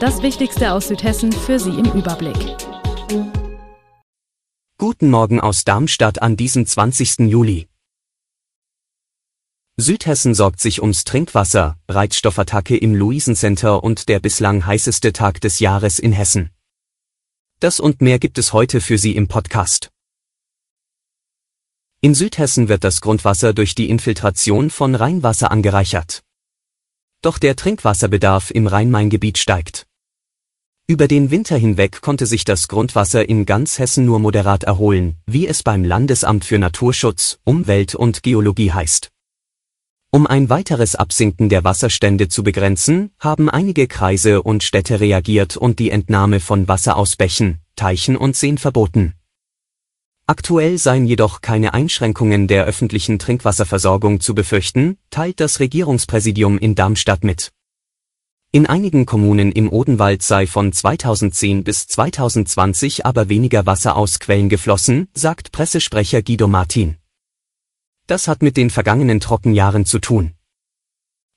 Das Wichtigste aus Südhessen für Sie im Überblick. Guten Morgen aus Darmstadt an diesem 20. Juli. Südhessen sorgt sich ums Trinkwasser, Reizstoffattacke im Luisencenter und der bislang heißeste Tag des Jahres in Hessen. Das und mehr gibt es heute für Sie im Podcast. In Südhessen wird das Grundwasser durch die Infiltration von Rheinwasser angereichert. Doch der Trinkwasserbedarf im Rhein-Main-Gebiet steigt. Über den Winter hinweg konnte sich das Grundwasser in ganz Hessen nur moderat erholen, wie es beim Landesamt für Naturschutz, Umwelt und Geologie heißt. Um ein weiteres Absinken der Wasserstände zu begrenzen, haben einige Kreise und Städte reagiert und die Entnahme von Wasser aus Bächen, Teichen und Seen verboten. Aktuell seien jedoch keine Einschränkungen der öffentlichen Trinkwasserversorgung zu befürchten, teilt das Regierungspräsidium in Darmstadt mit. In einigen Kommunen im Odenwald sei von 2010 bis 2020 aber weniger Wasser aus Quellen geflossen, sagt Pressesprecher Guido Martin. Das hat mit den vergangenen Trockenjahren zu tun.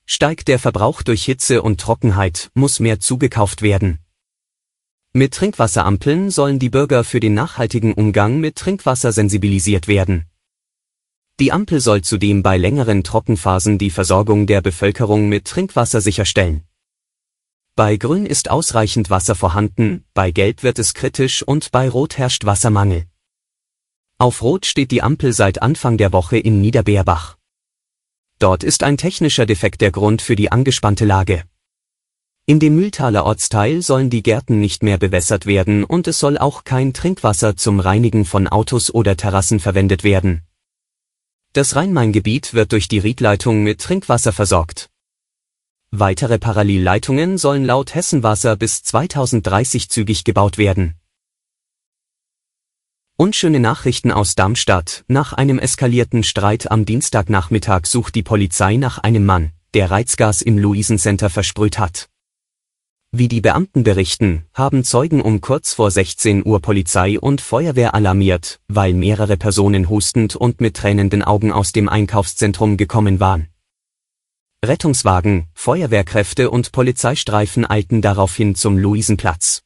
Steigt der Verbrauch durch Hitze und Trockenheit, muss mehr zugekauft werden. Mit Trinkwasserampeln sollen die Bürger für den nachhaltigen Umgang mit Trinkwasser sensibilisiert werden. Die Ampel soll zudem bei längeren Trockenphasen die Versorgung der Bevölkerung mit Trinkwasser sicherstellen. Bei Grün ist ausreichend Wasser vorhanden, bei Gelb wird es kritisch und bei Rot herrscht Wassermangel. Auf Rot steht die Ampel seit Anfang der Woche in Niederbeerbach. Dort ist ein technischer Defekt der Grund für die angespannte Lage. In dem Mühltaler Ortsteil sollen die Gärten nicht mehr bewässert werden und es soll auch kein Trinkwasser zum Reinigen von Autos oder Terrassen verwendet werden. Das Rhein-Main-Gebiet wird durch die Riedleitung mit Trinkwasser versorgt. Weitere Parallelleitungen sollen laut Hessenwasser bis 2030 zügig gebaut werden. Unschöne Nachrichten aus Darmstadt. Nach einem eskalierten Streit am Dienstagnachmittag sucht die Polizei nach einem Mann, der Reizgas im Luisencenter versprüht hat. Wie die Beamten berichten, haben Zeugen um kurz vor 16 Uhr Polizei und Feuerwehr alarmiert, weil mehrere Personen hustend und mit tränenden Augen aus dem Einkaufszentrum gekommen waren. Rettungswagen, Feuerwehrkräfte und Polizeistreifen eilten daraufhin zum Luisenplatz.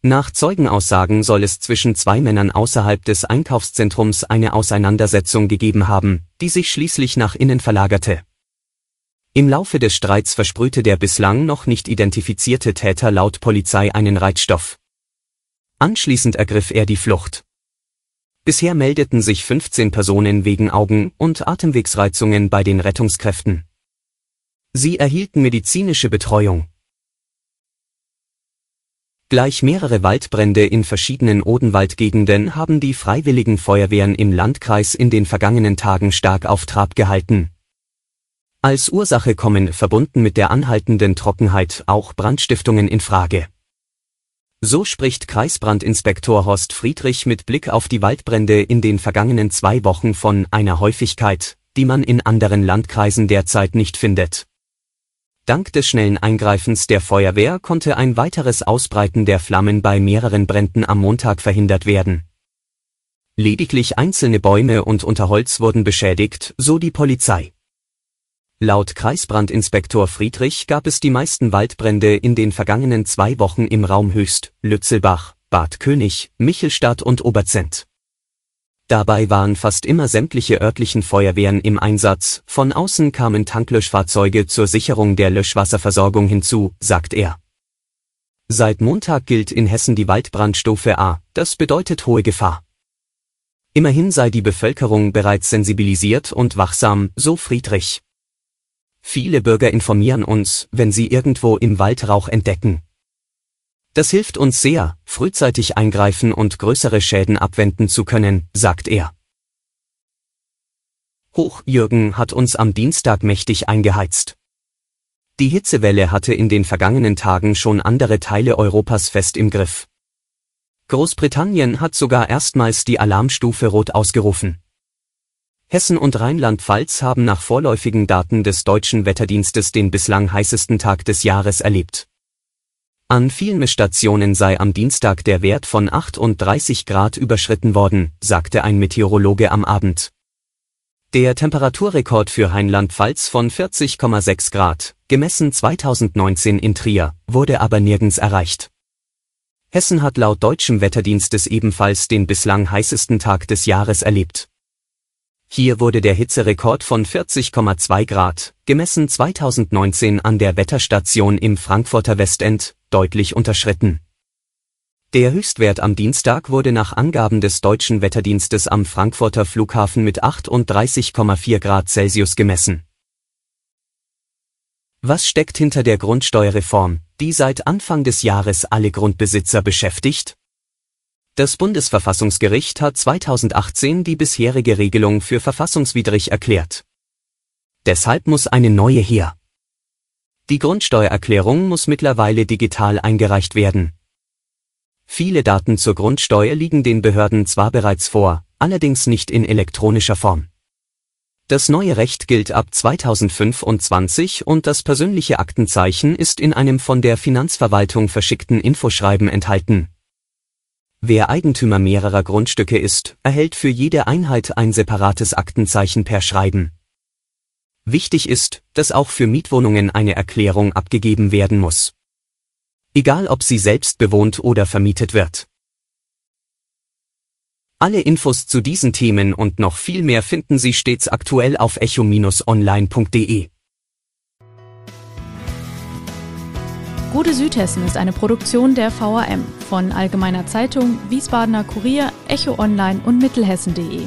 Nach Zeugenaussagen soll es zwischen zwei Männern außerhalb des Einkaufszentrums eine Auseinandersetzung gegeben haben, die sich schließlich nach innen verlagerte. Im Laufe des Streits versprühte der bislang noch nicht identifizierte Täter laut Polizei einen Reizstoff. Anschließend ergriff er die Flucht. Bisher meldeten sich 15 Personen wegen Augen- und Atemwegsreizungen bei den Rettungskräften. Sie erhielten medizinische Betreuung. Gleich mehrere Waldbrände in verschiedenen Odenwaldgegenden haben die freiwilligen Feuerwehren im Landkreis in den vergangenen Tagen stark auf Trab gehalten. Als Ursache kommen verbunden mit der anhaltenden Trockenheit auch Brandstiftungen in Frage. So spricht Kreisbrandinspektor Horst Friedrich mit Blick auf die Waldbrände in den vergangenen zwei Wochen von einer Häufigkeit, die man in anderen Landkreisen derzeit nicht findet. Dank des schnellen Eingreifens der Feuerwehr konnte ein weiteres Ausbreiten der Flammen bei mehreren Bränden am Montag verhindert werden. Lediglich einzelne Bäume und Unterholz wurden beschädigt, so die Polizei. Laut Kreisbrandinspektor Friedrich gab es die meisten Waldbrände in den vergangenen zwei Wochen im Raum Höchst, Lützelbach, Bad König, Michelstadt und Oberzent. Dabei waren fast immer sämtliche örtlichen Feuerwehren im Einsatz, von außen kamen Tanklöschfahrzeuge zur Sicherung der Löschwasserversorgung hinzu, sagt er. Seit Montag gilt in Hessen die Waldbrandstufe A, das bedeutet hohe Gefahr. Immerhin sei die Bevölkerung bereits sensibilisiert und wachsam, so Friedrich. Viele Bürger informieren uns, wenn sie irgendwo im Wald Rauch entdecken. Das hilft uns sehr, frühzeitig eingreifen und größere Schäden abwenden zu können, sagt er. Hoch Jürgen hat uns am Dienstag mächtig eingeheizt. Die Hitzewelle hatte in den vergangenen Tagen schon andere Teile Europas fest im Griff. Großbritannien hat sogar erstmals die Alarmstufe Rot ausgerufen. Hessen und Rheinland-Pfalz haben nach vorläufigen Daten des deutschen Wetterdienstes den bislang heißesten Tag des Jahres erlebt. An vielen Messstationen sei am Dienstag der Wert von 38 Grad überschritten worden, sagte ein Meteorologe am Abend. Der Temperaturrekord für Rheinland-Pfalz von 40,6 Grad, gemessen 2019 in Trier, wurde aber nirgends erreicht. Hessen hat laut deutschem Wetterdienstes ebenfalls den bislang heißesten Tag des Jahres erlebt. Hier wurde der Hitzerekord von 40,2 Grad, gemessen 2019 an der Wetterstation im Frankfurter Westend, deutlich unterschritten. Der Höchstwert am Dienstag wurde nach Angaben des deutschen Wetterdienstes am Frankfurter Flughafen mit 38,4 Grad Celsius gemessen. Was steckt hinter der Grundsteuerreform, die seit Anfang des Jahres alle Grundbesitzer beschäftigt? Das Bundesverfassungsgericht hat 2018 die bisherige Regelung für verfassungswidrig erklärt. Deshalb muss eine neue her. Die Grundsteuererklärung muss mittlerweile digital eingereicht werden. Viele Daten zur Grundsteuer liegen den Behörden zwar bereits vor, allerdings nicht in elektronischer Form. Das neue Recht gilt ab 2025 und das persönliche Aktenzeichen ist in einem von der Finanzverwaltung verschickten Infoschreiben enthalten, Wer Eigentümer mehrerer Grundstücke ist, erhält für jede Einheit ein separates Aktenzeichen per Schreiben. Wichtig ist, dass auch für Mietwohnungen eine Erklärung abgegeben werden muss. Egal ob sie selbst bewohnt oder vermietet wird. Alle Infos zu diesen Themen und noch viel mehr finden Sie stets aktuell auf echo-online.de. Gute Südhessen ist eine Produktion der VAM von Allgemeiner Zeitung, Wiesbadener Kurier, Echo Online und Mittelhessen.de.